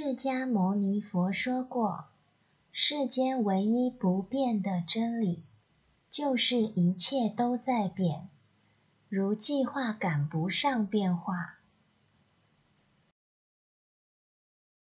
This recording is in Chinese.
释迦牟尼佛说过，世间唯一不变的真理就是一切都在变，如计划赶不上变化。